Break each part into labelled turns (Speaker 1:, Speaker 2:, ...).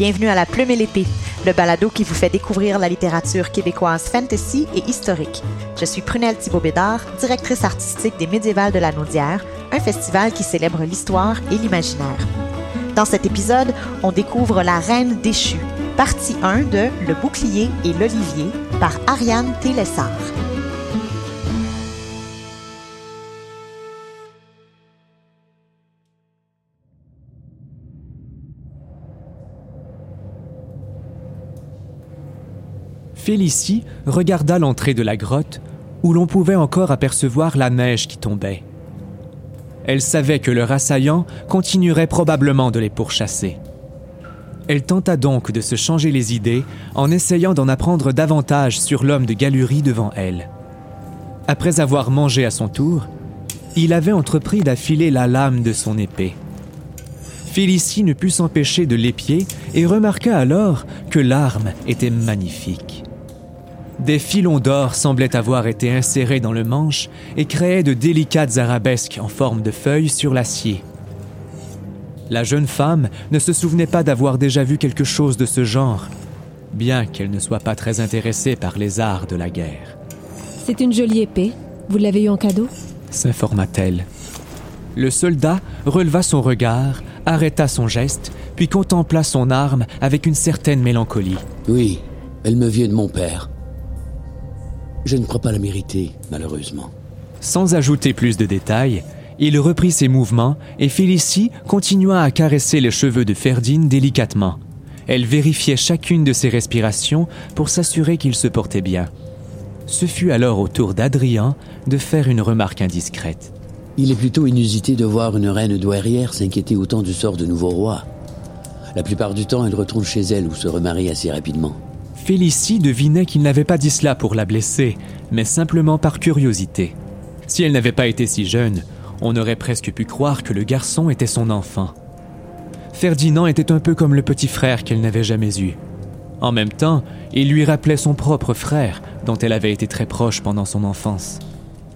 Speaker 1: Bienvenue à La Plume et l'Épée, le balado qui vous fait découvrir la littérature québécoise fantasy et historique. Je suis Prunelle Thibault-Bédard, directrice artistique des Médiévales de la Naudière, un festival qui célèbre l'histoire et l'imaginaire. Dans cet épisode, on découvre La Reine déchue, partie 1 de Le bouclier et l'olivier par Ariane Télessard.
Speaker 2: Félicie regarda l'entrée de la grotte où l'on pouvait encore apercevoir la neige qui tombait. Elle savait que leur assaillant continuerait probablement de les pourchasser. Elle tenta donc de se changer les idées en essayant d'en apprendre davantage sur l'homme de Galurie devant elle. Après avoir mangé à son tour, il avait entrepris d'affiler la lame de son épée. Félicie ne put s'empêcher de l'épier et remarqua alors que l'arme était magnifique. Des filons d'or semblaient avoir été insérés dans le manche et créaient de délicates arabesques en forme de feuilles sur l'acier. La jeune femme ne se souvenait pas d'avoir déjà vu quelque chose de ce genre, bien qu'elle ne soit pas très intéressée par les arts de la guerre.
Speaker 3: C'est une jolie épée. Vous l'avez eue en cadeau?
Speaker 2: S'informa-t-elle. Le soldat releva son regard, arrêta son geste, puis contempla son arme avec une certaine mélancolie.
Speaker 4: Oui, elle me vient de mon père. Je ne crois pas la mériter, malheureusement.
Speaker 2: Sans ajouter plus de détails, il reprit ses mouvements et Félicie continua à caresser les cheveux de Ferdine délicatement. Elle vérifiait chacune de ses respirations pour s'assurer qu'il se portait bien. Ce fut alors au tour d'Adrien de faire une remarque indiscrète.
Speaker 4: Il est plutôt inusité de voir une reine douairière s'inquiéter autant du sort de nouveau roi. La plupart du temps, elle retourne chez elle ou se remarie assez rapidement.
Speaker 2: Félicie devinait qu'il n'avait pas dit cela pour la blesser, mais simplement par curiosité. Si elle n'avait pas été si jeune, on aurait presque pu croire que le garçon était son enfant. Ferdinand était un peu comme le petit frère qu'elle n'avait jamais eu. En même temps, il lui rappelait son propre frère, dont elle avait été très proche pendant son enfance.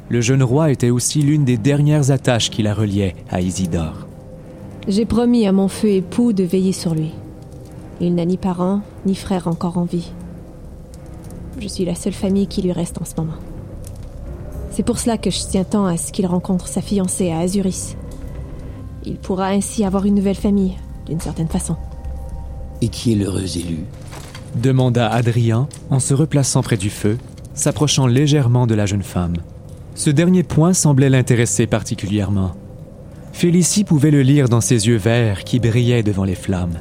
Speaker 2: Le jeune roi était aussi l'une des dernières attaches qui la reliait à Isidore.
Speaker 3: J'ai promis à mon feu époux de veiller sur lui. Il n'a ni parents, ni frères encore en vie. Je suis la seule famille qui lui reste en ce moment. C'est pour cela que je tiens tant à ce qu'il rencontre sa fiancée à Azuris. Il pourra ainsi avoir une nouvelle famille, d'une certaine façon.
Speaker 4: Et qui est l'heureux élu
Speaker 2: demanda Adrien en se replaçant près du feu, s'approchant légèrement de la jeune femme. Ce dernier point semblait l'intéresser particulièrement. Félicie pouvait le lire dans ses yeux verts qui brillaient devant les flammes.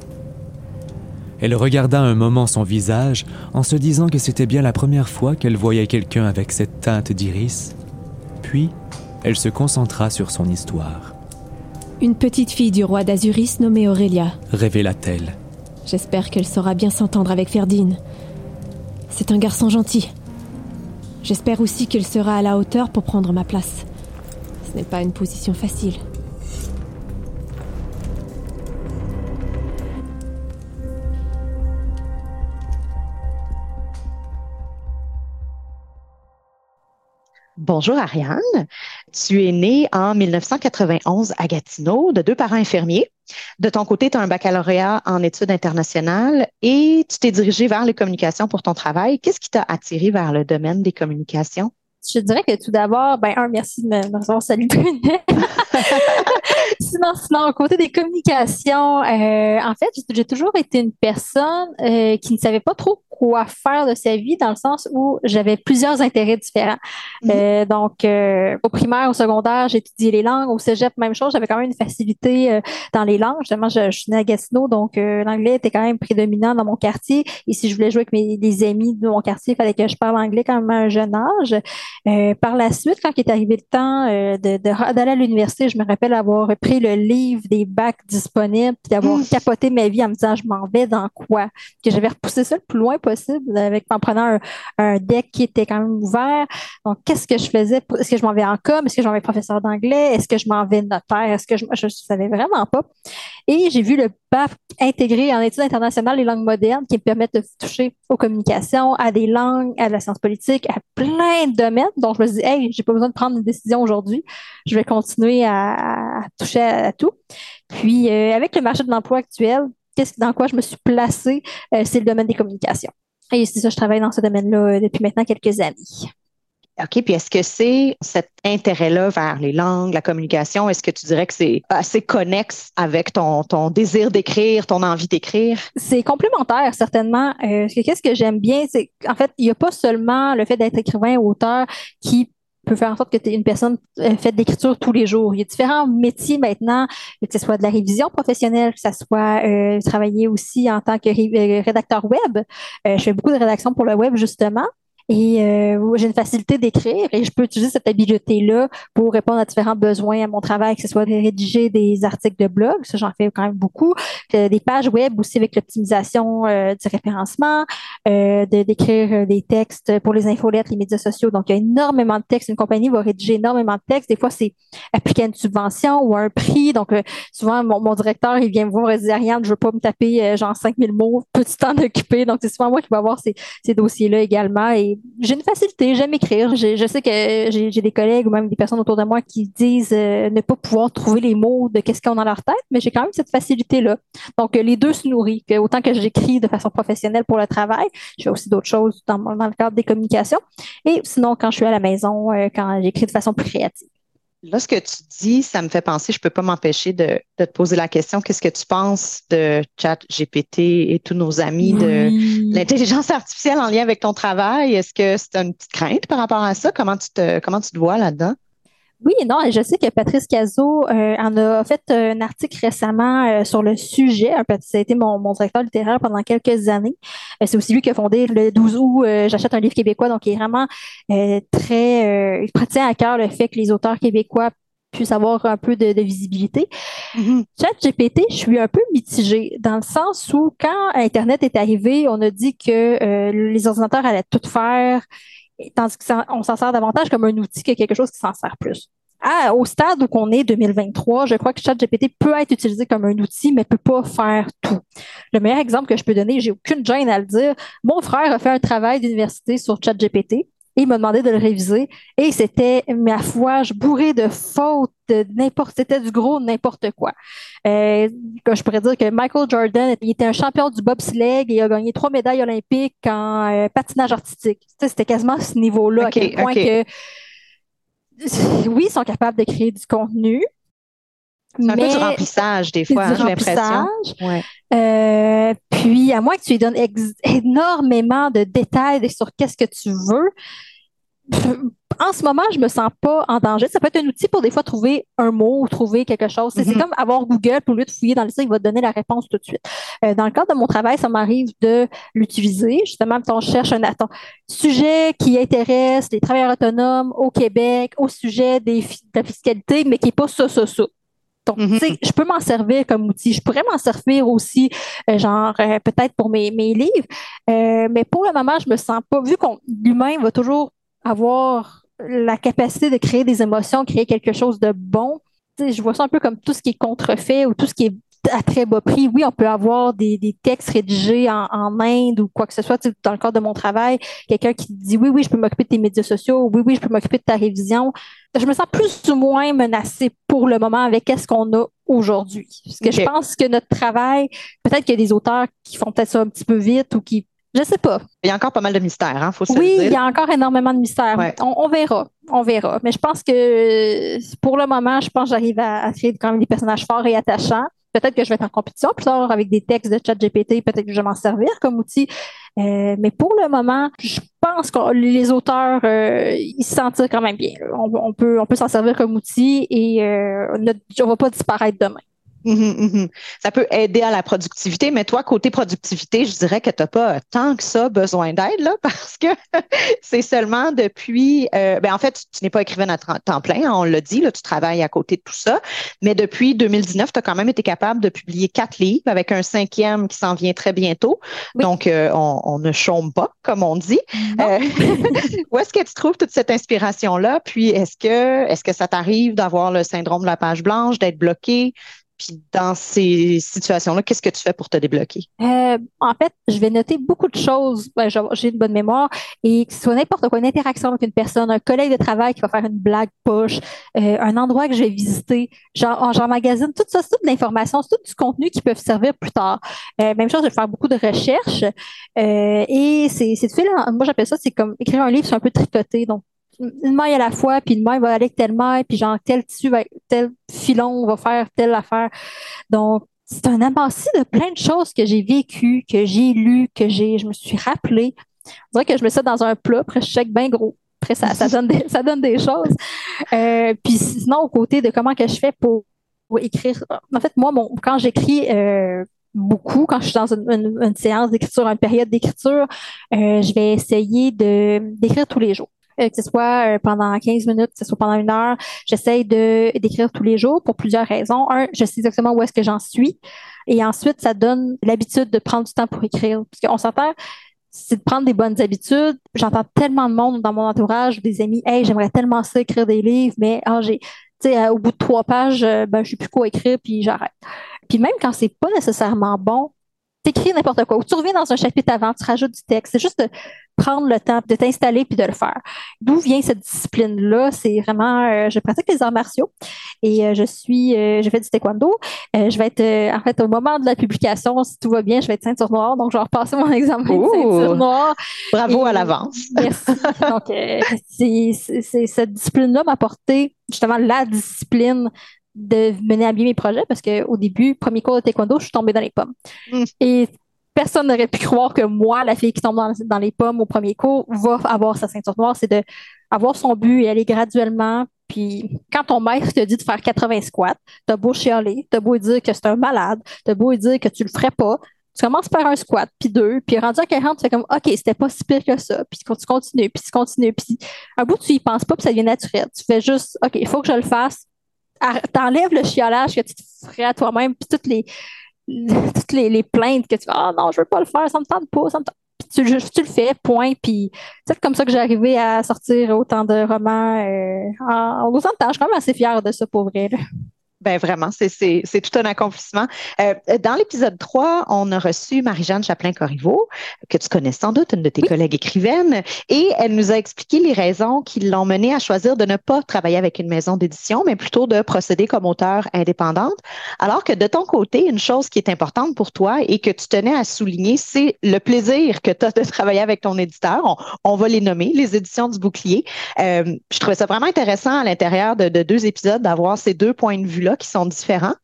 Speaker 2: Elle regarda un moment son visage en se disant que c'était bien la première fois qu'elle voyait quelqu'un avec cette teinte d'iris. Puis, elle se concentra sur son histoire.
Speaker 3: Une petite fille du roi d'Azuris nommée Aurélia,
Speaker 2: révéla-t-elle.
Speaker 3: J'espère qu'elle saura bien s'entendre avec Ferdine. C'est un garçon gentil. J'espère aussi qu'elle sera à la hauteur pour prendre ma place. Ce n'est pas une position facile.
Speaker 1: Bonjour Ariane. Tu es née en 1991 à Gatineau de deux parents infirmiers. De ton côté, tu as un baccalauréat en études internationales et tu t'es dirigée vers les communications pour ton travail. Qu'est-ce qui t'a attiré vers le domaine des communications?
Speaker 5: Je dirais que tout d'abord, ben un, merci de me recevoir. Salut sinon, sinon, côté des communications, euh, en fait, j'ai toujours été une personne euh, qui ne savait pas trop quoi faire de sa vie dans le sens où j'avais plusieurs intérêts différents. Mhm. Euh, donc, euh, au primaire, au secondaire, étudié les langues. Au cégep, même chose, j'avais quand même une facilité euh, dans les langues. Justement, je, je suis née à Gatineau, donc l'anglais était quand même prédominant dans mon quartier. Et si je voulais jouer avec mes les amis de mon quartier, il fallait que je parle anglais quand même à un jeune âge. Par la suite, quand il est arrivé le temps de, d'aller à l'université, je me rappelle avoir pris le livre des bacs disponibles, puis d'avoir capoté ma vie en me disant, je m'en vais dans quoi? Que j'avais repoussé ça le plus loin possible avec, en prenant un, deck qui était quand même ouvert. Donc, qu'est-ce que je faisais? Est-ce que je m'en vais en com? Est-ce que je m'en vais professeur d'anglais? Est-ce que je m'en vais notaire? Est-ce que je ne savais vraiment pas? Et j'ai vu le BAF intégré en études internationales et langues modernes qui me permettent de toucher aux communications, à des langues, à la science politique, à plein de domaines. Donc, je me suis dit, hey, j'ai pas besoin de prendre une décision aujourd'hui. Je vais continuer à, toucher à, tout. Puis, euh, avec le marché de l'emploi actuel, qu'est-ce dans quoi je me suis placée, c'est le domaine des communications. Et c'est ça, je travaille dans ce domaine-là depuis maintenant quelques années.
Speaker 1: OK, puis est-ce que c'est cet intérêt-là vers les langues, la communication, est-ce que tu dirais que c'est assez connexe avec ton, ton désir d'écrire, ton envie d'écrire?
Speaker 5: C'est complémentaire, certainement. Euh, Qu'est-ce que j'aime bien, c'est en fait, il n'y a pas seulement le fait d'être écrivain ou auteur qui peut faire en sorte que tu es une personne euh, faite d'écriture tous les jours. Il y a différents métiers maintenant, que ce soit de la révision professionnelle, que ce soit euh, travailler aussi en tant que euh, rédacteur web. Euh, je fais beaucoup de rédaction pour le web, justement. Et euh, j'ai une facilité d'écrire et je peux utiliser cette habileté-là pour répondre à différents besoins à mon travail, que ce soit de rédiger des articles de blog, ça j'en fais quand même beaucoup, des pages web aussi avec l'optimisation euh, du référencement, euh, d'écrire des textes pour les infolettes, les médias sociaux. Donc, il y a énormément de textes. Une compagnie va rédiger énormément de textes. Des fois, c'est appliquer une subvention ou un prix. Donc, souvent, mon, directeur, il vient me voir et dit Ariane, je veux pas me taper genre 5000 mots, petit temps d'occuper. Donc, c'est souvent moi qui vais avoir ces, ces dossiers-là également. Et j'ai une facilité, j'aime écrire. Je sais que j'ai des collègues ou même des personnes autour de moi qui disent euh, ne pas pouvoir trouver les mots de qu'est-ce qu'ils ont dans leur tête, mais j'ai quand même cette facilité-là. Donc, les deux se nourrissent. Autant que j'écris de façon professionnelle pour le travail, je fais aussi d'autres choses dans, dans, le cadre des communications. Et sinon, quand je suis à la maison, euh, quand j'écris de façon plus créative.
Speaker 1: Là, ce que tu dis, ça me fait penser, je ne peux pas m'empêcher de, te poser la question, qu'est-ce que tu penses de chat GPT et tous nos amis de l'intelligence artificielle en lien avec ton travail? Est-ce que c'est une petite crainte par rapport à ça? Comment tu te, comment tu te vois là-dedans?
Speaker 5: Oui, non, je sais que Patrice Cazot euh, en a fait un article récemment euh, sur le sujet. Ça a été mon, mon directeur littéraire pendant quelques années. Euh, c'est aussi lui qui a fondé le 12 août, j'achète un livre québécois, donc il est vraiment très, il tient à cœur le fait que les auteurs québécois puissent avoir un peu de, visibilité. Mm-hmm. Chat GPT, je suis un peu mitigée dans le sens où quand Internet est arrivé, on a dit que les ordinateurs allaient tout faire tandis qu'on s'en sert davantage comme un outil que quelque chose qui s'en sert plus. au stade où on est 2023, je crois que ChatGPT peut être utilisé comme un outil, mais peut pas faire tout. Le meilleur exemple que je peux donner, j'ai aucune gêne à le dire. Mon frère a fait un travail d'université sur ChatGPT et il m'a demandé de le réviser. Et c'était, ma foi, je bourré de fautes, de n'importe, c'était du gros n'importe quoi. Euh, je pourrais dire que Michael Jordan, il était un champion du bobsleigh et il a gagné trois médailles olympiques en euh, patinage artistique. C'était quasiment à ce niveau-là, à quel point que oui, ils sont capables de créer du contenu,
Speaker 1: c'est un peu du remplissage, des fois, j'ai l'impression.
Speaker 5: Euh, puis, à moins que tu lui donnes énormément de détails sur qu'est-ce que tu veux, en ce moment, je me sens pas en danger. Ça peut être un outil pour des fois trouver un mot ou trouver quelque chose. C'est mm-hmm. comme avoir Google, pour lui de fouiller dans le site, il va te donner la réponse tout de suite. Euh, dans le cadre de mon travail, ça m'arrive de l'utiliser. Justement, quand on cherche un sujet qui intéresse les travailleurs autonomes au Québec, au sujet des, de la fiscalité, mais qui n'est pas ça, ça, ça. Donc, mm-hmm. tu sais, je peux m'en servir comme outil. Je pourrais m'en servir aussi, euh, genre, euh, peut-être pour mes, mes livres. Euh, mais pour le moment, je me sens pas, vu qu'on l'humain va toujours avoir la capacité de créer des émotions, créer quelque chose de bon. Tu sais, je vois ça un peu comme tout ce qui est contrefait ou tout ce qui est à très bas prix. Oui, on peut avoir des, des textes rédigés en, en, Inde ou quoi que ce soit. dans le cadre de mon travail, quelqu'un qui dit oui, oui, je peux m'occuper de tes médias sociaux, oui, oui, je peux m'occuper de ta révision. Je me sens plus ou moins menacée pour le moment avec ce qu'on a aujourd'hui. Parce que je pense que notre travail, peut-être qu'il y a des auteurs qui font peut-être ça un petit peu vite ou qui je sais pas.
Speaker 1: Il y a encore pas mal de mystères, hein, faut se
Speaker 5: Oui,
Speaker 1: il
Speaker 5: y a encore énormément de mystères. On, on, verra, on verra. Mais je pense que pour le moment, je pense que j'arrive à, à créer quand même des personnages forts et attachants. Peut-être que je vais être en compétition plus tard avec des textes de chat GPT, peut-être que je vais m'en servir comme outil. Euh, mais pour le moment, je pense que les auteurs, euh, ils se sentent quand même bien. On, peut, on peut s'en servir comme outil et euh, on ne va pas disparaître demain.
Speaker 1: Mhm, mhm. Ça peut aider à la productivité, mais toi, côté productivité, je dirais que tu n'as pas tant que ça besoin d'aide, là, parce que c'est seulement depuis, euh, ben en fait, tu, n'es pas écrivaine à temps plein, hein, on l'a dit, là, tu travailles à côté de tout ça, mais depuis 2019, tu as quand même été capable de publier quatre livres avec un cinquième qui s'en vient très bientôt. Donc, euh, on, ne chôme pas, comme on dit. Euh, où est-ce que tu trouves toute cette inspiration-là? Puis, est-ce que, est-ce que ça t'arrive d'avoir le syndrome de la page blanche, d'être bloqué? Puis dans ces situations-là, qu'est-ce que tu fais pour te débloquer?
Speaker 5: Euh, en fait, je vais noter beaucoup de choses. Ben, j'ai une bonne mémoire. Et que ce soit n'importe quoi, une interaction avec une personne, un collègue de travail qui va faire une blague poche, euh, un endroit que je vais visiter, j'emmagasine tout ça, c'est toute l'information, c'est tout du contenu qui peut servir plus tard. Euh, même chose, je vais faire beaucoup de recherches. et c'est fait là, moi j'appelle ça, c'est comme écrire un livre, c'est un peu tricoté. Donc, une maille à la fois, puis une maille va aller avec telle maille, puis genre tel tissu, tel filon va faire telle affaire. Donc, c'est un amassis de plein de choses que j'ai vécues, que j'ai lues, que j'ai, je me suis rappelé. On dirait que je me mets dans un plat, après je check bien gros. Après, ça, ça, donne, des, ça donne des choses. Euh, puis sinon, au côté de comment que je fais pour, écrire. En fait, moi, mon, quand j'écris euh, beaucoup, quand je suis dans une, séance d'écriture, une période d'écriture, euh, je vais essayer d'écrire tous les jours. Euh, que ce soit euh, pendant 15 minutes, que ce soit pendant une heure. J'essaye de d'écrire tous les jours pour plusieurs raisons. Un, je sais exactement où est-ce que j'en suis. Et ensuite, ça donne l'habitude de prendre du temps pour écrire. Parce qu'on s'entend, c'est de prendre des bonnes habitudes. J'entends tellement de monde dans mon entourage, des amis, hey, j'aimerais tellement ça écrire des livres, mais ah, j'ai, sais, au bout de trois pages, ben, je sais plus quoi écrire, puis j'arrête. Puis même quand c'est pas nécessairement bon, t'écris n'importe quoi, ou tu reviens dans un chapitre avant, tu rajoutes du texte. C'est juste de prendre le temps de t'installer puis de le faire. D'où vient cette discipline-là? C'est vraiment, euh, je pratique les arts martiaux et euh, je suis, euh, je fais du taekwondo. je vais être, en fait, au moment de la publication, si tout va bien, je vais être ceinture noire, donc je vais repasser mon examen de ceinture noire.
Speaker 1: Bravo à l'avance.
Speaker 5: Merci. donc, c'est, cette discipline-là m'a apporté justement la discipline de mener à bien mes projets parce qu'au début, premier cours de taekwondo, je suis tombée dans les pommes. Mm. Et personne n'aurait pu croire que moi, la fille qui tombe dans, les pommes au premier cours, va avoir sa ceinture noire. C'est de avoir son but et aller graduellement. Puis quand ton maître te dit de faire 80 squats, t'as beau chialer, t'as beau dire que c'est un malade, t'as beau dire que tu le ferais pas, tu commences par un squat, puis deux, puis rendu à 40, tu fais comme OK, c'était pas si pire que ça, puis tu continues, puis tu continues, puis un bout, tu y penses pas, puis ça devient naturel. Tu fais juste OK, il faut que je le fasse, t'enlèves le chiolage que tu te ferais à toi-même, puis toutes les, toutes les, plaintes que tu fais, ah non, je veux pas le faire, ça me tente pas, ça me tente. Puis tu, le fais, point. Puis c'est comme ça que j'ai arrivé à sortir autant de romans euh, en, autant de temps. Je suis quand même assez fière de ça pour vrai.
Speaker 1: Ben vraiment, c'est tout un accomplissement. Euh, dans l'épisode 3, on a reçu Marie-Jeanne Chaplin-Corriveau, que tu connais sans doute, une de tes collègues écrivaines, et elle nous a expliqué les raisons qui l'ont menée à choisir de ne pas travailler avec une maison d'édition, mais plutôt de procéder comme auteur indépendante. Alors que de ton côté, une chose qui est importante pour toi et que tu tenais à souligner, c'est le plaisir que tu as de travailler avec ton éditeur. On, va les nommer, les éditions du bouclier. Euh, je trouvais ça vraiment intéressant à l'intérieur de, de deux épisodes d'avoir ces deux points de vue-là qui sont différents.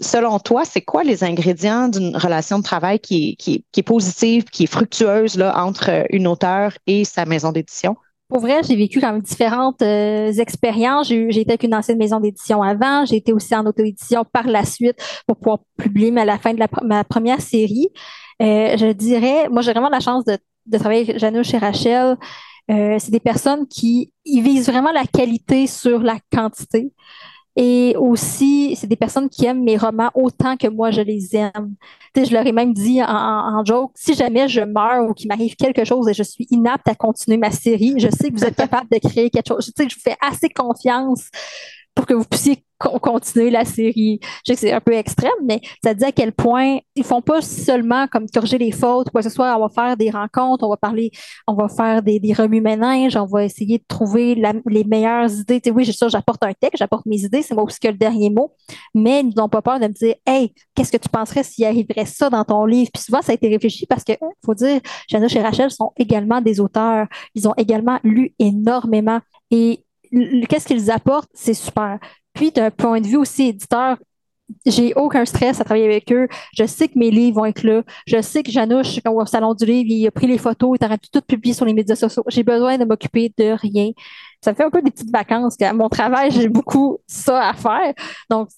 Speaker 1: Selon toi, c'est quoi les ingrédients d'une relation de travail qui est, positive, qui est fructueuse là, entre une auteure et sa maison d'édition?
Speaker 5: Pour vrai, j'ai vécu quand même différentes euh, expériences. J'ai, été avec une ancienne maison d'édition avant. J'ai été aussi en auto-édition par la suite pour pouvoir publier à la fin de ma première série. Euh, je dirais, moi, j'ai vraiment la chance de, travailler avec Janouche et Rachel. Euh, c'est des personnes qui visent vraiment la qualité sur la quantité. Et aussi, c'est des personnes qui aiment mes romans autant que moi je les aime. je leur ai même dit en, joke, si jamais je meurs ou qu'il m'arrive quelque chose et je suis inapte à continuer ma série, je sais que vous êtes capable de créer quelque chose. je vous fais assez confiance que vous puissiez continuer la série. Je sais que c'est un peu extrême, mais ça dit à quel point ils font pas seulement comme corriger les fautes, quoi que ce soit, on va faire des rencontres, on va parler, on va faire des, des remue-ménages, on va essayer de trouver les meilleures idées. Oui, je sûr, j'apporte un texte, j'apporte mes idées, c'est moi aussi que le dernier mot, mais ils n'ont pas peur de me dire, hey, qu'est-ce que tu penserais s'il arriverait ça dans ton livre? Puis souvent, ça a été réfléchi parce que, faut dire, Jana et Rachel sont également des auteurs. Ils ont également lu énormément. Et qu'est-ce qu'ils apportent, c'est super. Puis, d'un point de vue aussi éditeur, j'ai aucun stress à travailler avec eux. Je sais que mes livres vont être là. Je sais que Janouche, quand on va au salon du livre, il a pris les photos, il aura tout publié sur les médias sociaux. J'ai besoin de m'occuper de rien. Ça me fait un peu des petites vacances. À mon travail, j'ai beaucoup ça à faire. Donc,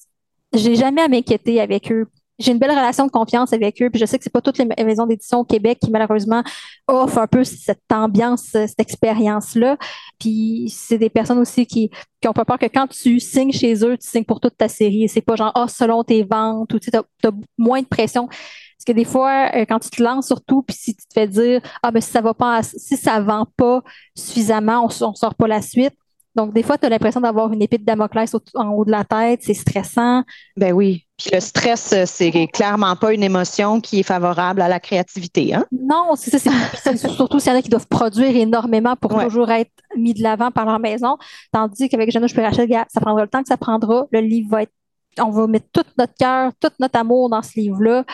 Speaker 5: j'ai jamais à m'inquiéter avec eux j'ai une belle relation de confiance avec eux. Puis je sais que c'est pas toutes les maisons d'édition au Québec qui malheureusement offrent un peu cette ambiance, cette expérience-là. Puis c'est des personnes aussi qui qui ont pas peur que quand tu signes chez eux, tu signes pour toute ta série. C'est pas genre ah selon tes ventes ou tu as, moins de pression. Parce que des fois, euh, quand tu te lances surtout, puis si tu te fais dire ah ben si ça va pas, si ça vend pas suffisamment, on, on sort pas la suite Donc, des fois, tu as l'impression d'avoir une épée de Damoclès en haut de la tête, c'est stressant.
Speaker 1: Ben oui. Puis le stress, c'est clairement pas une émotion qui est favorable à la créativité. Hein?
Speaker 5: Non, c'est ça. C'est surtout s'il y en a qui doivent produire énormément pour toujours être mis de l'avant par leur maison. Tandis qu'avec Janusz Rachel, ça prendra le temps que ça prendra. Le livre va être on va mettre tout notre cœur, tout notre amour dans ce livre-là.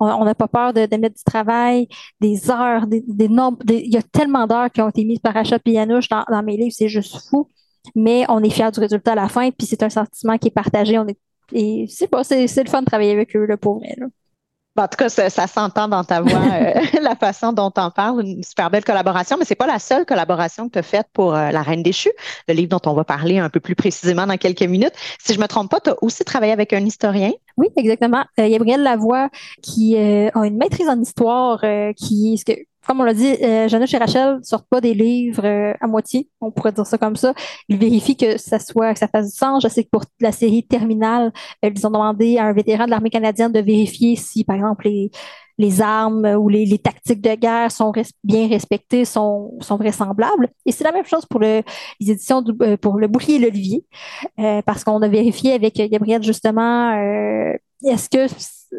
Speaker 5: On n'a pas peur de, mettre du travail, des heures, des, des nombres. il y a tellement d'heures qui ont été mises par Rachel Pianouche dans, dans mes livres, c'est juste fou. Mais on est fiers du résultat à la fin, puis c'est un sentiment qui est partagé. On est, et c'est pas, c'est, le fun de travailler avec eux, le pour vrai.
Speaker 1: En tout cas, ça, s'entend dans ta voix, euh, la façon dont tu en parles. Une super belle collaboration, mais c'est pas la seule collaboration que tu as faite pour euh, La Reine déchue, le livre dont on va parler un peu plus précisément dans quelques minutes. Si je me trompe pas, tu as aussi travaillé avec un historien.
Speaker 5: Oui, exactement. Euh, Gabriel Lavoie, qui euh, a une maîtrise en histoire, qui, ce que, comme on l'a dit, euh, Janusz et Rachel ne sortent pas des livres euh, à moitié, on pourrait dire ça comme ça. Ils vérifient que ça soit, que ça fasse du sens. Je sais que pour la série Terminale, euh, ils ont demandé à un vétéran de l'armée canadienne de vérifier si, par exemple, les, les armes ou les, les tactiques de guerre sont bien respectées, sont, sont vraisemblables. Et c'est la même chose pour le, les éditions du, euh, pour le bouclier et l'olivier, parce qu'on a vérifié avec Gabriel justement, est-ce que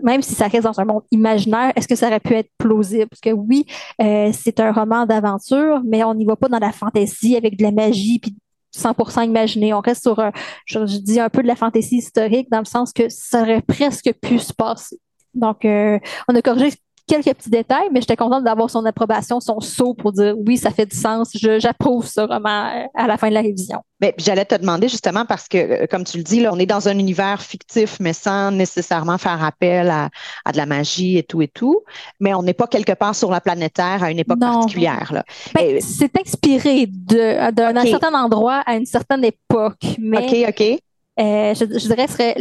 Speaker 5: même si ça reste dans un monde imaginaire, est-ce que ça aurait pu être plausible? Parce que oui, euh, c'est un roman d'aventure, mais on n'y va pas dans la fantaisie avec de la magie puis 100% imaginé. On reste sur, je, dis un peu de la fantaisie historique dans le sens que ça aurait presque pu se passer. Donc, euh, on a corrigé quelques petits détails, mais j'étais contente d'avoir son approbation, son saut pour dire oui, ça fait du sens, j'approuve ce roman euh, à la fin de la révision.
Speaker 1: J'allais te demander justement parce que, euh, comme tu le dis, là, on est dans un univers fictif, mais sans nécessairement faire appel à, de la magie et tout et tout. Mais on n'est pas quelque part sur la planète Terre à une époque particulière.
Speaker 5: Ben, c'est inspiré d'un certain endroit à une certaine époque. Mais
Speaker 1: OK, OK.
Speaker 5: Euh, je, dirais serait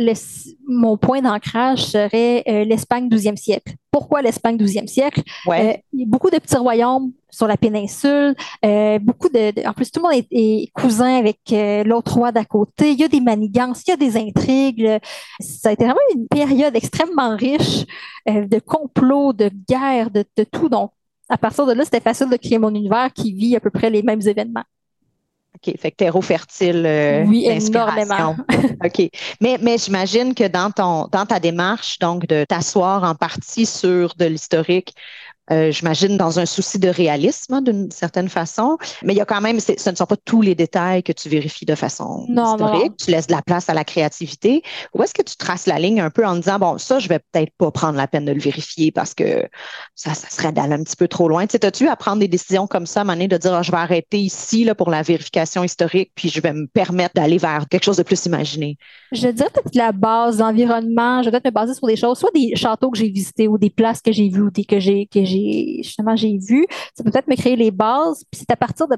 Speaker 5: mon point d'ancrage serait euh, l'Espagne 12e siècle. Pourquoi l'Espagne 12e siècle?
Speaker 1: Euh,
Speaker 5: il y a beaucoup de petits royaumes sur la péninsule, beaucoup de, En plus, tout le monde est, cousin avec l'autre roi d'à côté. Il y a des manigances, il y a des intrigues. Ça a été vraiment une période extrêmement riche de complots, de guerres, de, de tout. Donc, à partir de là, c'était facile de créer mon univers qui vit à peu près les mêmes événements.
Speaker 1: OK, fait que terreau fertile
Speaker 5: euh, oui, énormément.
Speaker 1: OK. Mais, mais j'imagine que dans ton dans ta démarche, donc de t'asseoir en partie sur de l'historique, euh, j'imagine dans un souci de réalisme hein, d'une certaine façon. Mais il y a quand même, ce ne sont pas tous les détails que tu vérifies de façon historique. Tu laisses de la place à la créativité. Ou est-ce que tu traces la ligne un peu en disant, bon, ça, je vais peut-être pas prendre la peine de le vérifier parce que ça, ça serait d'aller un petit peu trop loin. Tu sais, as-tu à prendre des décisions comme ça à un moment donné, de dire, ah, je vais arrêter ici là, pour la vérification historique, puis je vais me permettre d'aller vers quelque chose de plus imaginé?
Speaker 5: Je dirais peut-être la base, l'environnement. Je vais peut-être me baser sur des choses, soit des châteaux que j'ai visités ou des places que j'ai vues ou des que j'ai que j'ai justement j'ai vu. Ça peut peut-être me créer les bases. Puis c'est à partir de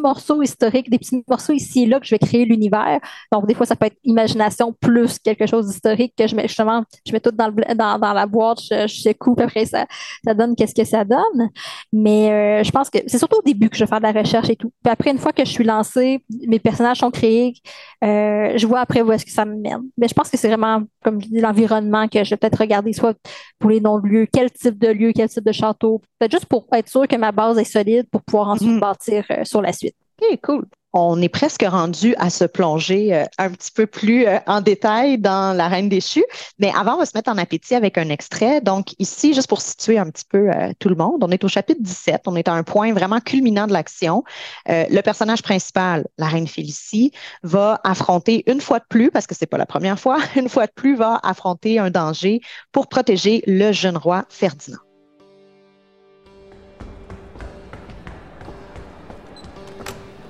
Speaker 5: morceaux historiques, des petits morceaux ici et là que je vais créer l'univers. Donc, des fois, ça peut être imagination plus quelque chose d'historique que je mets justement, je mets tout dans, le, dans, dans la boîte, je, je coupe, après ça, ça donne qu'est-ce que ça donne. Mais euh, je pense que c'est surtout au début que je vais faire de la recherche et tout. Puis après, une fois que je suis lancée, mes personnages sont créés, euh, je vois après où est-ce que ça me mène. Mais je pense que c'est vraiment, comme je dis, l'environnement que je vais peut-être regarder, soit pour les noms de lieux, quel type de lieu, quel type de château, peut-être juste pour être sûr que ma base est solide pour pouvoir ensuite mm-hmm. bâtir euh, sur la suite.
Speaker 1: OK, cool. On est presque rendu à se plonger euh, un petit peu plus euh, en détail dans La Reine déchue. Mais avant, on va se mettre en appétit avec un extrait. Donc, ici, juste pour situer un petit peu euh, tout le monde, on est au chapitre 17. On est à un point vraiment culminant de l'action. le personnage principal, la Reine Félicie, va affronter une fois de plus, parce que c'est pas la première fois, une fois de plus, va affronter un danger pour protéger le jeune roi Ferdinand.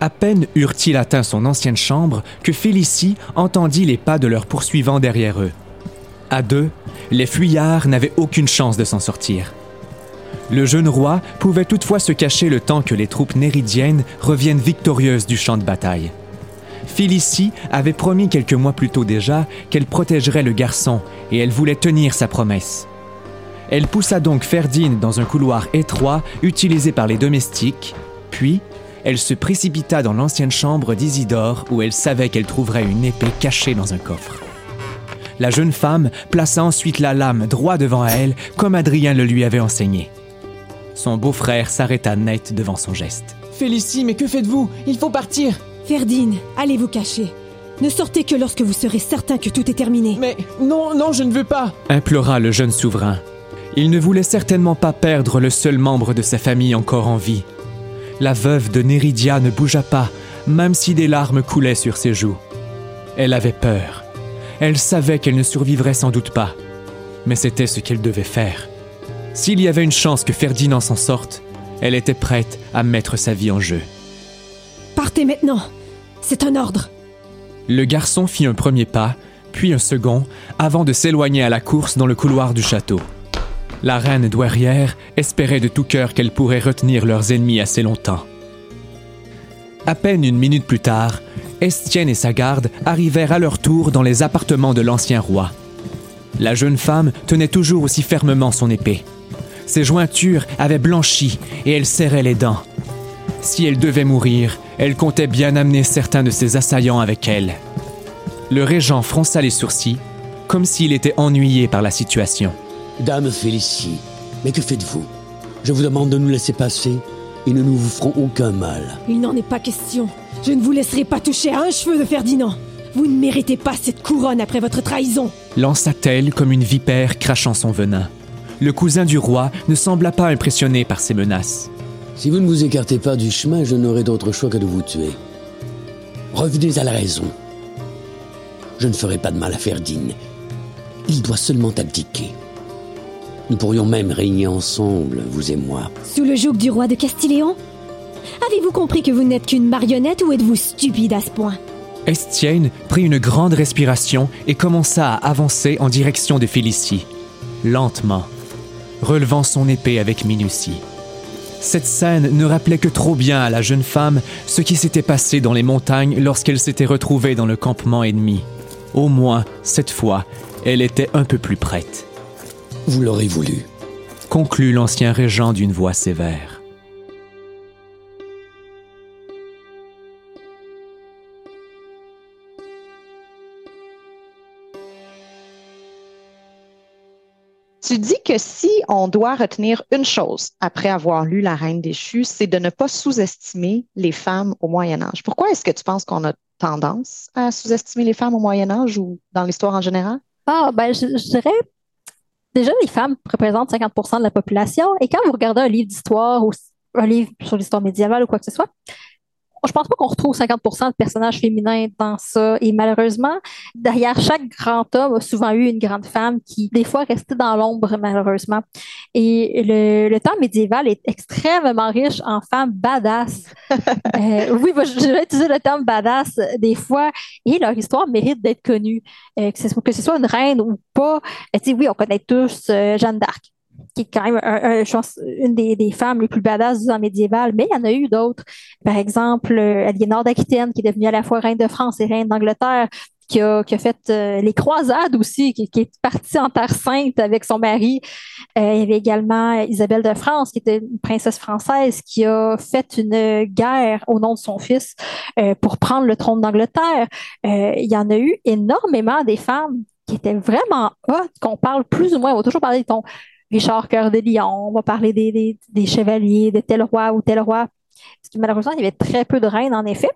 Speaker 2: À peine eurent-ils atteint son ancienne chambre que Félicie entendit les pas de leurs poursuivants derrière eux. À deux, les fuyards n'avaient aucune chance de s'en sortir. Le jeune roi pouvait toutefois se cacher le temps que les troupes néridiennes reviennent victorieuses du champ de bataille. Félicie avait promis quelques mois plus tôt déjà qu'elle protégerait le garçon et elle voulait tenir sa promesse. Elle poussa donc Ferdine dans un couloir étroit utilisé par les domestiques, puis elle se précipita dans l'ancienne chambre d'Isidore où elle savait qu'elle trouverait une épée cachée dans un coffre. La jeune femme plaça ensuite la lame droit devant elle, comme Adrien le lui avait enseigné. Son beau-frère s'arrêta net devant son geste.
Speaker 6: Félicie, mais que faites-vous? Il faut partir
Speaker 3: Ferdine, allez vous cacher. Ne sortez que lorsque vous serez certain que tout est terminé.
Speaker 6: Mais non, non, je ne veux pas.
Speaker 2: implora le jeune souverain. Il ne voulait certainement pas perdre le seul membre de sa famille encore en vie. La veuve de Néridia ne bougea pas, même si des larmes coulaient sur ses joues. Elle avait peur. Elle savait qu'elle ne survivrait sans doute pas. Mais c'était ce qu'elle devait faire. S'il y avait une chance que Ferdinand s'en sorte, elle était prête à mettre sa vie en jeu.
Speaker 3: Partez maintenant. C'est un ordre.
Speaker 2: Le garçon fit un premier pas, puis un second, avant de s'éloigner à la course dans le couloir du château. La reine douairière espérait de tout cœur qu'elle pourrait retenir leurs ennemis assez longtemps. À peine une minute plus tard, Estienne et sa garde arrivèrent à leur tour dans les appartements de l'ancien roi. La jeune femme tenait toujours aussi fermement son épée. Ses jointures avaient blanchi et elle serrait les dents. Si elle devait mourir, elle comptait bien amener certains de ses assaillants avec elle. Le régent fronça les sourcils, comme s'il était ennuyé par la situation.
Speaker 4: Dame Félicie, mais que faites-vous? Je vous demande de nous laisser passer et nous ne vous ferons aucun mal.
Speaker 3: Il n'en est pas question. Je ne vous laisserai pas toucher à un cheveu de Ferdinand. Vous ne méritez pas cette couronne après votre trahison.
Speaker 2: Lança-t-elle comme une vipère crachant son venin. Le cousin du roi ne sembla pas impressionné par ces menaces.
Speaker 4: Si vous ne vous écartez pas du chemin, je n'aurai d'autre choix que de vous tuer. Revenez à la raison. Je ne ferai pas de mal à Ferdinand. Il doit seulement abdiquer. Nous pourrions même régner ensemble, vous et moi.
Speaker 3: Sous le joug du roi de Castiléon? Avez-vous compris que vous n'êtes qu'une marionnette ou êtes-vous stupide à ce point?
Speaker 2: Estienne prit une grande respiration et commença à avancer en direction de Félicie, lentement, relevant son épée avec minutie. Cette scène ne rappelait que trop bien à la jeune femme ce qui s'était passé dans les montagnes lorsqu'elle s'était retrouvée dans le campement ennemi. Au moins, cette fois, elle était un peu plus prête.
Speaker 4: Vous l'aurez voulu.
Speaker 2: Conclut l'ancien régent d'une voix sévère.
Speaker 1: Tu dis que si on doit retenir une chose après avoir lu La Reine déchue, c'est de ne pas sous-estimer les femmes au Moyen Âge. Pourquoi est-ce que tu penses qu'on a tendance à sous-estimer les femmes au Moyen Âge ou dans l'histoire en général?
Speaker 5: Ah, ben, je, je dirais, déjà, les femmes représentent 50 de la population. Et quand vous regardez un livre d'histoire ou un livre sur l'histoire médiévale ou quoi que ce soit, je pense pas qu'on retrouve 50% de personnages féminins dans ça. Et malheureusement, derrière chaque grand homme a souvent eu une grande femme qui, des fois, restait dans l'ombre, malheureusement. Et le, le, temps médiéval est extrêmement riche en femmes badass. euh, oui, je vais utiliser le terme badass des fois. Et leur histoire mérite d'être connue. Euh, que, ce, que, ce, soit une reine ou pas. Euh, oui, on connaît tous euh, Jeanne d'Arc qui est quand même pense, une des, femmes les plus badass du temps médiéval, mais il y en a eu d'autres. Par exemple, Aliénor d'Aquitaine, qui est devenue à la fois reine de France et reine d'Angleterre, qui a, fait euh, les croisades aussi, qui, est partie en Terre Sainte avec son mari. Euh, il y avait également Isabelle de France, qui était une princesse française, qui a fait une guerre au nom de son fils euh, pour prendre le trône d'Angleterre. il y en a eu énormément des femmes qui étaient vraiment hautes, qu'on parle plus ou moins, on va toujours parler de ton Richard Cœur de Lion, on va parler des, des, des, chevaliers, de tel roi ou tel roi. Parce que malheureusement, il y avait très peu de reines, en effet.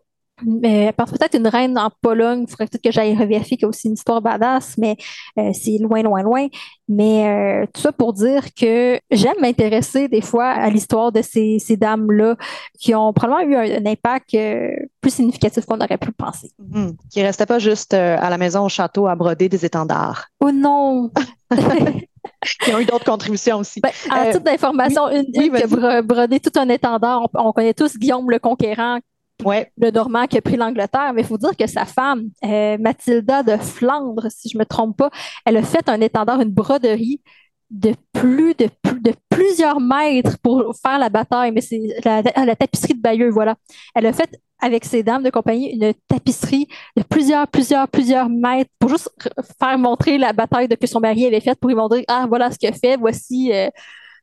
Speaker 5: Mais peut-être une reine en Pologne, il faudrait peut-être que j'aille revérifier qu'il y a aussi une histoire badass, mais euh, c'est loin, loin, loin. Mais euh, tout ça pour dire que j'aime m'intéresser des fois à l'histoire de ces, ces dames-là qui ont probablement eu un, un impact euh, plus significatif qu'on aurait pu le penser.
Speaker 1: Mmh. Qui ne restaient pas juste à la maison au château à broder des étendards.
Speaker 5: Oh non!
Speaker 1: qui ont eu d'autres contributions aussi.
Speaker 5: Ben, en euh, titre d'information, oui, une, une qui a brodé tout un étendard. On, on, connaît tous Guillaume le Conquérant,
Speaker 1: ouais.
Speaker 5: le Normand qui a pris l'Angleterre, mais il faut dire que sa femme, euh, Mathilda de Flandre, si je ne me trompe pas, elle a fait un étendard, une broderie de plus de, de plusieurs mètres pour faire la bataille, mais c'est la, la, tapisserie de Bayeux, voilà. Elle a fait avec ses dames de compagnie une tapisserie de plusieurs, plusieurs, plusieurs mètres pour juste faire montrer la bataille que son mari avait faite pour lui montrer ah voilà ce qu'il a fait, voici euh,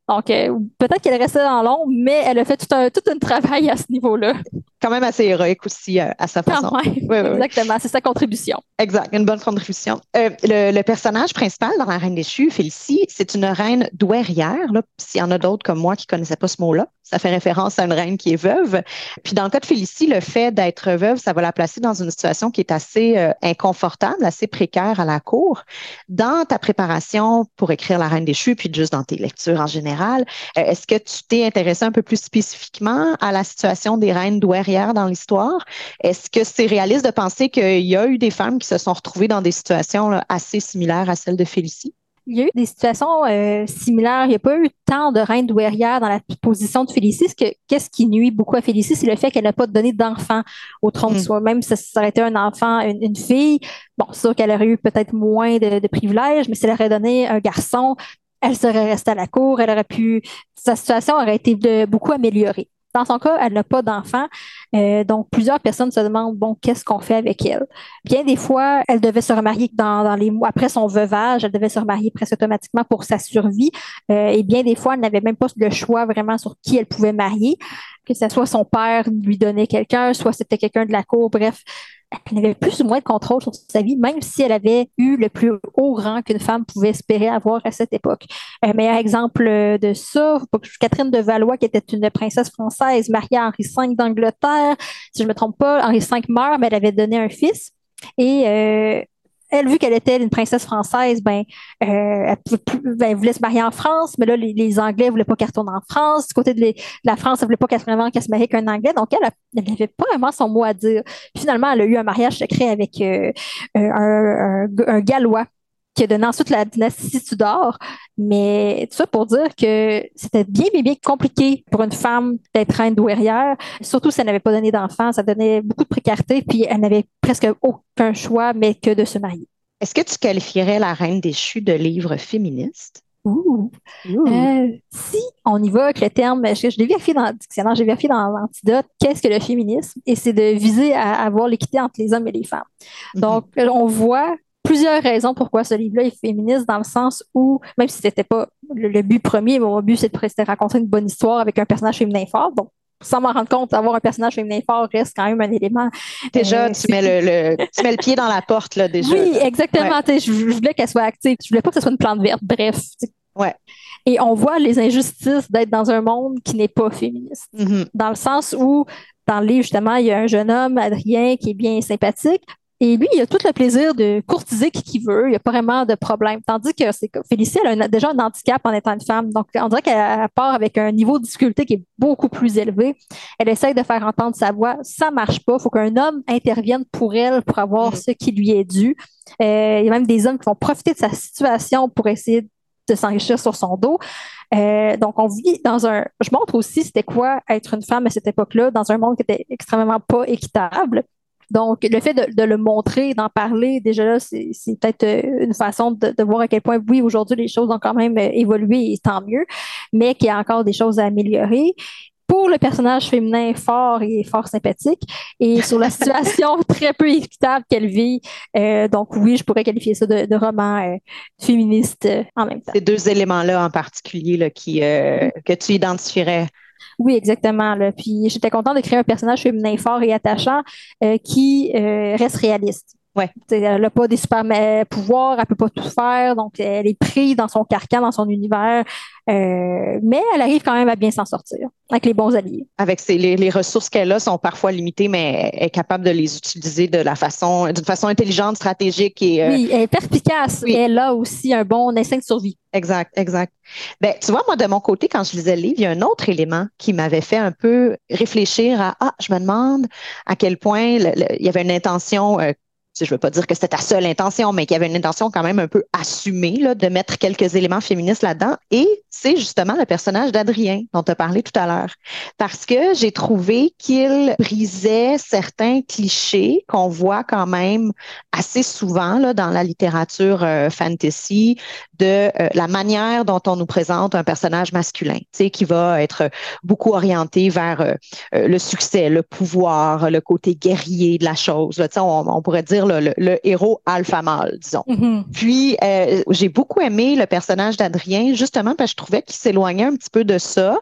Speaker 5: Donc, euh, peut-être qu'elle est restée dans l'ombre, mais elle a fait tout un, tout un travail à ce niveau-là.
Speaker 1: Quand même assez héroïque aussi euh, à sa façon.
Speaker 5: Oui, oui, Exactement, c'est sa contribution.
Speaker 1: Exact, une bonne contribution. Euh, le, personnage principal dans La Reine déchue, Félicie, c'est une reine douairière. S'il y en a d'autres comme moi qui ne connaissaient pas ce mot-là, ça fait référence à une reine qui est veuve. Puis dans le cas de Félicie, le fait d'être veuve, ça va la placer dans une situation qui est assez inconfortable, assez précaire à la cour. Dans ta préparation pour écrire La Reine déchue, puis juste dans tes lectures en général, euh, est-ce que tu t'es intéressé un peu plus spécifiquement à la situation des reines douairières dans l'histoire? Est-ce que c'est réaliste de penser qu'il y a eu des femmes qui se sont retrouvées dans des situations assez similaires à celles de Félicie?
Speaker 5: il y a eu des situations euh, similaires. Il n'y a pas eu tant de reines douairières dans la position de Félicie. Qu'est-ce qui nuit beaucoup à Félicie, c'est le fait qu'elle n'a pas donné d'enfant au trône de mm. soi. Même si ça aurait été un enfant, une, fille, bon, c'est sûr qu'elle aurait eu peut-être moins de, de, privilèges, mais si elle aurait donné un garçon, elle serait restée à la cour, elle aurait pu, sa situation aurait été beaucoup améliorée. Dans son cas, elle n'a pas d'enfant, euh, donc plusieurs personnes se demandent bon, qu'est-ce qu'on fait avec elle? Bien des fois, elle devait se remarier dans, les mois après son veuvage, elle devait se remarier presque automatiquement pour sa survie. Euh, et bien des fois, elle n'avait même pas le choix vraiment sur qui elle pouvait marier, que ce soit son père lui donnait quelqu'un, soit c'était quelqu'un de la cour. Bref, elle avait plus ou moins de contrôle sur sa vie, même si elle avait eu le plus haut rang qu'une femme pouvait espérer avoir à cette époque. Un meilleur exemple de ça, Catherine de Valois, qui était une princesse française mariée à Henri V d'Angleterre. Si je ne me trompe pas, Henri V meurt, mais elle avait donné un fils. Et euh, elle, vu qu'elle était une princesse française, ben, euh, ben, elle, voulait se marier en France, mais là, les, Anglais ne voulaient pas qu'elle retourne en France. Du côté de, la France, elle ne voulait pas qu'elle se, marie avec un Anglais. Donc, elle n'avait pas vraiment son mot à dire. finalement, elle a eu un mariage secret avec euh, un, un, Gallois qui a donné ensuite la dynastie Tudor. Mais tout ça pour dire que c'était bien, bien, bien compliqué pour une femme d'être reine douairière, surtout si elle n'avait pas donné d'enfant. Ça donnait beaucoup de précarité, puis elle n'avait presque aucun choix, mais que de se marier.
Speaker 1: Est-ce que tu qualifierais La Reine déchue de livre féministe?
Speaker 5: Ouh. Euh, si on y va avec le terme, je, je l'ai vérifié dans le dictionnaire, j'ai vérifié dans l'antidote, qu'est-ce que le féminisme? Et c'est de viser à avoir l'équité entre les hommes et les femmes. Mm-hmm. Donc, on voit plusieurs raisons pourquoi ce livre-là est féministe, dans le sens où, même si c'était pas le, but premier, mon but, c'est de, raconter une bonne histoire avec un personnage féminin fort. Donc, sans m'en rendre compte, avoir un personnage féminin fort reste quand même un élément.
Speaker 1: Déjà, euh, tu, mets le, tu mets le pied dans la porte, là, déjà.
Speaker 5: Oui, exactement. Je, voulais qu'elle soit active. Je voulais pas que ce soit une plante verte. Bref.
Speaker 1: Ouais.
Speaker 5: Et on voit les injustices d'être dans un monde qui n'est pas féministe. Mm-hmm. Dans le sens où, dans le livre, justement, il y a un jeune homme, Adrien, qui est bien sympathique, et lui, il a tout le plaisir de courtiser qui qu'il veut. Il n'y a pas vraiment de problème. Tandis que c'est Félicie, elle a déjà un handicap en étant une femme. Donc, on dirait qu'elle part avec un niveau de difficulté qui est beaucoup plus élevé. Elle essaye de faire entendre sa voix. Ça marche pas. Il faut qu'un homme intervienne pour elle pour avoir mm. ce qui lui est dû. Euh, il y a même des hommes qui vont profiter de sa situation pour essayer de s'enrichir sur son dos. Euh, donc, on vit dans un. Je montre aussi c'était quoi être une femme à cette époque-là, dans un monde qui était extrêmement pas équitable. Donc, le fait de, le montrer, d'en parler, déjà là, c'est peut-être euh, une façon de, voir à quel point, oui, aujourd'hui, les choses ont quand même euh, évolué et tant mieux, mais qu'il y a encore des choses à améliorer pour le personnage féminin fort et fort sympathique et sur la situation très peu équitable qu'elle vit. Euh, donc oui, je pourrais qualifier ça de, roman féministe en même temps.
Speaker 1: Ces deux éléments-là en particulier là, qui, que tu identifierais
Speaker 5: oui, exactement. Puis j'étais contente de créer un personnage féminin fort et attachant euh, qui euh, reste réaliste.
Speaker 1: Ouais.
Speaker 5: elle n'a pas des super pouvoirs, elle peut pas tout faire, donc elle est prise dans son carcan, dans son univers. Euh, mais elle arrive quand même à bien s'en sortir avec les bons alliés.
Speaker 1: Avec les, ressources qu'elle a sont parfois limitées, mais elle est capable de les utiliser de la façon, d'une façon intelligente, stratégique et.
Speaker 5: Euh, oui, elle est perspicace. Et elle a aussi un bon instinct de survie.
Speaker 1: Exact, exact. Ben, tu vois, moi, de mon côté, quand je lisais le livre, il y a un autre élément qui m'avait fait un peu réfléchir à Ah, je me demande à quel point il y avait une intention euh, je ne veux pas dire que c'était ta seule intention, mais qu'il y avait une intention quand même un peu assumée là, de mettre quelques éléments féministes là-dedans. Et c'est justement le personnage d'Adrien dont tu as parlé tout à l'heure. Parce que j'ai trouvé qu'il brisait certains clichés qu'on voit quand même assez souvent là, dans la littérature euh, fantasy de euh, la manière dont on nous présente un personnage masculin, qui va être beaucoup orienté vers euh, le succès, le pouvoir, le côté guerrier de la chose. On pourrait dire le, héros alpha mâle, disons. Mm-hmm. Puis, euh, j'ai beaucoup aimé le personnage d'Adrien, justement parce que je trouvais qu'il s'éloignait un petit peu de ça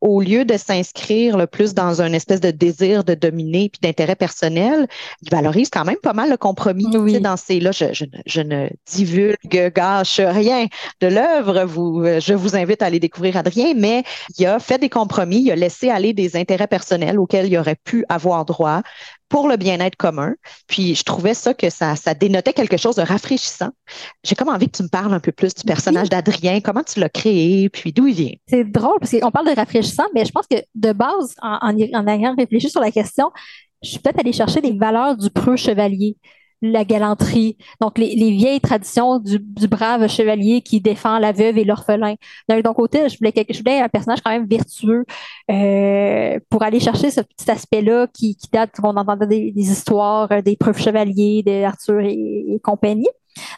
Speaker 1: au lieu de s'inscrire le plus dans un espèce de désir de dominer puis d'intérêt personnel. Il valorise quand même pas mal le compromis dans ces là. Je, je, ne divulgue, gâche rien de l'œuvre. Vous, je vous invite à aller découvrir Adrien, mais il a fait des compromis, il a laissé aller des intérêts personnels auxquels il aurait pu avoir droit pour le bien-être commun. Puis je trouvais ça que ça, ça dénotait quelque chose de rafraîchissant. J'ai comme envie que tu me parles un peu plus du personnage d'Adrien, comment tu l'as créé, puis d'où il vient?
Speaker 5: C'est drôle parce qu'on parle de rafraîchissant, mais je pense que de base, en, en, en ayant réfléchi sur la question, je suis peut-être allée chercher les valeurs du preux chevalier la galanterie, donc les, vieilles traditions du, brave chevalier qui défend la veuve et l'orphelin. D'un côté, je voulais, je voulais un personnage quand même vertueux euh, pour aller chercher ce petit aspect-là qui, date, on entendait des, histoires euh, des preuves chevaliers, d'Arthur et, et compagnie.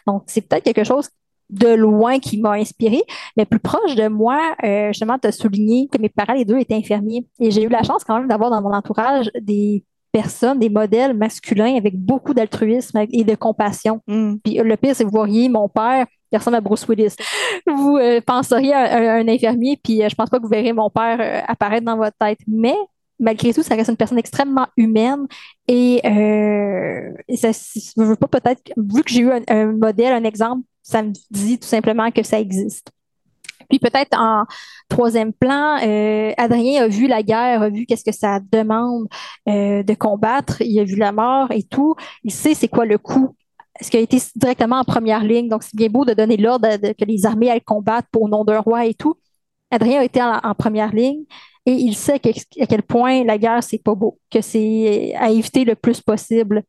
Speaker 5: Donc, c'est peut-être quelque chose de loin qui m'a inspiré, mais plus proche de moi, euh, justement, tu as souligné que mes parents, les deux, étaient infirmiers. Et j'ai eu la chance quand même d'avoir dans mon entourage des personnes, des modèles masculins avec beaucoup d'altruisme et de compassion. Mm. Puis le pire, c'est que vous voyez mon père, il ressemble à Bruce Willis. Vous euh, penseriez à, un infirmier, puis euh, je pense pas que vous verrez mon père euh, apparaître dans votre tête. Mais malgré tout, ça reste une personne extrêmement humaine et, ça, je veux pas peut-être, vu que j'ai eu un, modèle, un exemple, ça me dit tout simplement que ça existe. Puis peut-être en troisième plan, euh, Adrien a vu la guerre, a vu qu'est-ce que ça demande euh, de combattre, il a vu la mort et tout. Il sait c'est quoi le coût ce qui a été directement en première ligne? Donc, c'est bien beau de donner l'ordre que les armées aillent combattre pour au nom d'un roi et tout. Adrien a été en, première ligne et il sait à quel point la guerre, c'est pas beau, que c'est à éviter le plus possible.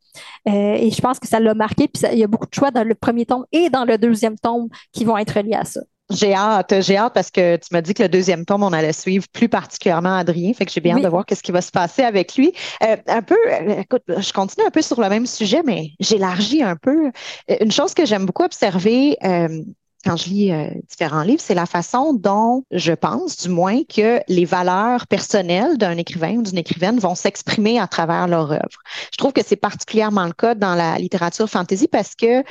Speaker 5: Euh, et je pense que ça l'a marqué. Puis il y a beaucoup de choix dans le premier tome et dans le deuxième tome qui vont être liés à ça.
Speaker 1: J'ai hâte, j'ai hâte parce que tu m'as dit que le deuxième tome, on allait suivre plus particulièrement Adrien. Fait que j'ai bien hâte de voir qu'est-ce qui va se passer avec lui. Euh, un peu, euh, écoute, je continue un peu sur le même sujet, mais j'élargis un peu. Euh, une chose que j'aime beaucoup observer quand je lis différents livres, c'est la façon dont je pense, du moins, que les valeurs personnelles d'un écrivain ou d'une écrivaine vont s'exprimer à travers leur œuvre. Je trouve que c'est particulièrement le cas dans la littérature fantasy parce que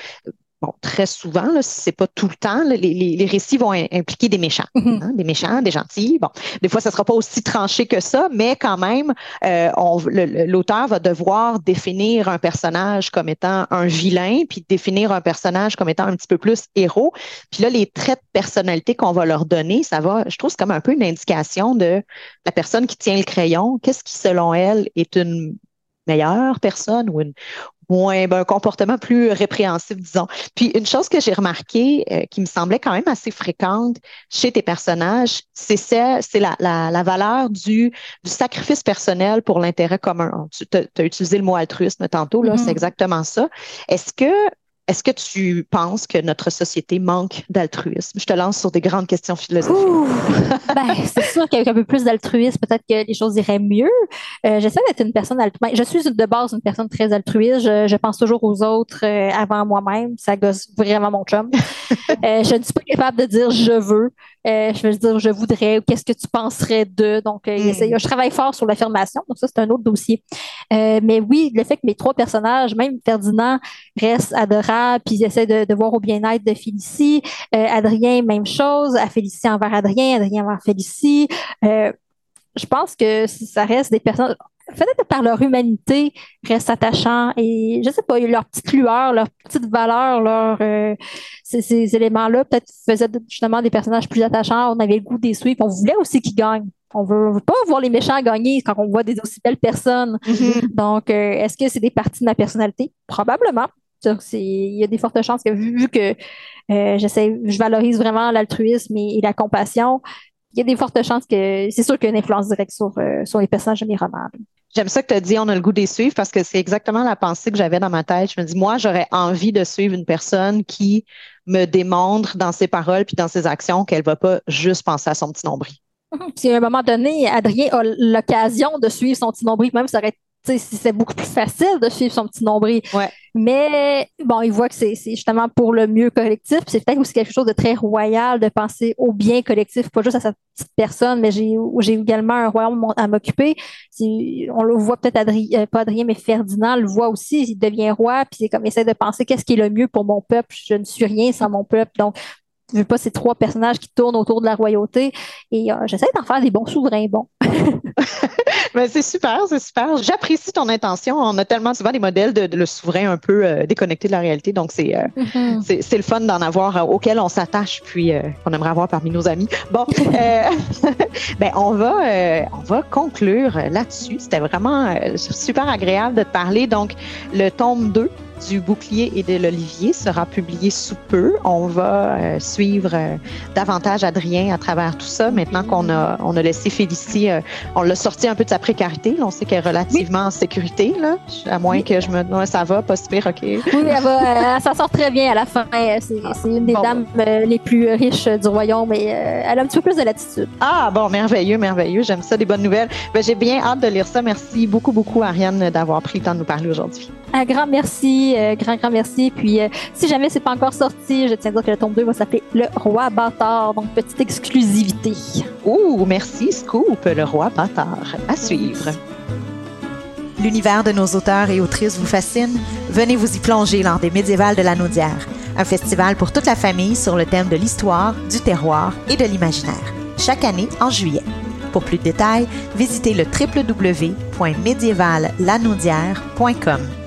Speaker 1: bon, très souvent, là, c'est pas tout le temps, les, les, récits vont impliquer des méchants, mm-hmm. hein, des méchants, des gentils. Bon, des fois, ça sera pas aussi tranché que ça, mais quand même, euh, l'auteur va devoir définir un personnage comme étant un vilain, puis définir un personnage comme étant un petit peu plus héros. Puis là, les traits de personnalité qu'on va leur donner, ça va, je trouve, c'est comme un peu une indication de la personne qui tient le crayon. Qu'est-ce qui, selon elle, est une meilleure personne ou une, moins, ben, un comportement plus répréhensif, disons. Puis une chose que j'ai remarqué euh, qui me semblait quand même assez fréquente chez tes personnages, c'est c'est la, la, la, valeur du, du sacrifice personnel pour l'intérêt commun. Tu as, utilisé le mot altruisme tantôt, là, c'est mm-hmm. exactement ça. Est-ce que est-ce que tu penses que notre société manque d'altruisme? Je te lance sur des grandes questions philosophiques.
Speaker 5: ben, c'est sûr qu'avec un peu plus d'altruisme, peut-être que les choses iraient mieux. Euh, j'essaie d'être une personne altruiste. Je suis de base une personne très altruiste. Je, pense toujours aux autres euh, avant moi-même. Ça gosse vraiment mon chum. Euh, je ne suis pas capable de dire je veux. je veux dire je voudrais ou qu'est-ce que tu penserais de? Donc, hmm. je travaille fort sur l'affirmation. Donc, ça, c'est un autre dossier. mais oui, le fait que mes trois personnages, même Ferdinand, restent adorables puis ils essaient de, voir au bien-être de Félicie. Euh, Adrien, même chose, à Félicie envers Adrien, Adrien envers Félicie. Euh, je pense que ça reste des personnes, peut-être par leur humanité, restent attachants et je sais pas, leur petite lueur, leur petite valeur, leur, euh, ces, éléments-là peut-être faisaient justement des personnages plus attachants. On avait le goût des suivre. On voulait aussi qu'ils gagnent. On veut, veut pas voir les méchants gagner quand on voit des aussi belles personnes. Mm-hmm. Donc, est-ce que c'est des parties de ma personnalité? Probablement. Il y a des fortes chances que vu, que euh, j'essaie, je valorise vraiment l'altruisme et, la compassion, il y a des fortes chances que c'est sûr qu'il y a une influence directe sur, euh, sur les personnages de mes romans.
Speaker 1: J'aime ça que tu as dit on a le goût de suivre parce que c'est exactement la pensée que j'avais dans ma tête. Je me dis, moi, j'aurais envie de suivre une personne qui me démontre dans ses paroles puis dans ses actions qu'elle va pas juste penser à son petit nombril.
Speaker 5: Puis à un moment donné, Adrien a l'occasion de suivre son petit nombril, même ça aurait c'est beaucoup plus facile de suivre son petit nombril. Mais bon, il voit que c'est justement pour le mieux collectif. C'est peut-être aussi quelque chose de très royal de penser au bien collectif, pas juste à sa petite personne, mais j'ai également un royaume à m'occuper. On le voit peut-être Adrien, euh, pas Adrien, mais Ferdinand le voit aussi. Il devient roi, puis c'est comme essaie de penser qu'est-ce qui est le mieux pour mon peuple. Je ne suis rien sans mon peuple. Donc, je veux pas ces trois personnages qui tournent autour de la royauté. Et euh, j'essaie d'en faire des bons souverains bons.
Speaker 1: Ben, c'est super, c'est super. J'apprécie ton intention. On a tellement souvent des modèles de, le souverain un peu euh, déconnecté de la réalité. Donc, c'est euh, mm-hmm. c'est le fun d'en avoir euh, auquel on s'attache, puis qu'on aimerait avoir parmi nos amis. Bon, ben, on, va, on va conclure là-dessus. C'était vraiment super agréable de te parler. Donc, le tome 2 du bouclier et de l'olivier sera publié sous peu. On va euh, suivre euh, davantage Adrien à travers tout ça. Maintenant qu'on a, on a laissé Félicie, euh, on l'a sorti un peu de sa précarité. on sait qu'elle est relativement en sécurité, là, à moins que je me ça va, pas super, OK.
Speaker 5: Oui, elle, va, s'en sort très bien à la fin. C'est, une des dames les plus riches du royaume, mais elle a un petit peu plus de latitude.
Speaker 1: Ah, bon, merveilleux, merveilleux. J'aime ça, des bonnes nouvelles. Ben, j'ai bien hâte de lire ça. Merci beaucoup, beaucoup, Ariane, d'avoir pris le temps de nous parler aujourd'hui.
Speaker 5: Un grand merci, euh, grand, grand merci. Puis, euh, si jamais c'est pas encore sorti, je tiens à dire que le tome 2 va s'appeler Le Roi Bâtard. Donc, petite exclusivité.
Speaker 1: Ouh, merci, Scoop, Le Roi Bâtard. À suivre. L'univers de nos auteurs et autrices vous fascine? Venez vous y plonger lors des Médiévales de la Naudière, un festival pour toute la famille sur le thème de l'histoire, du terroir et de l'imaginaire, chaque année en juillet. Pour plus de détails, visitez le www.médiévallanaudière.com.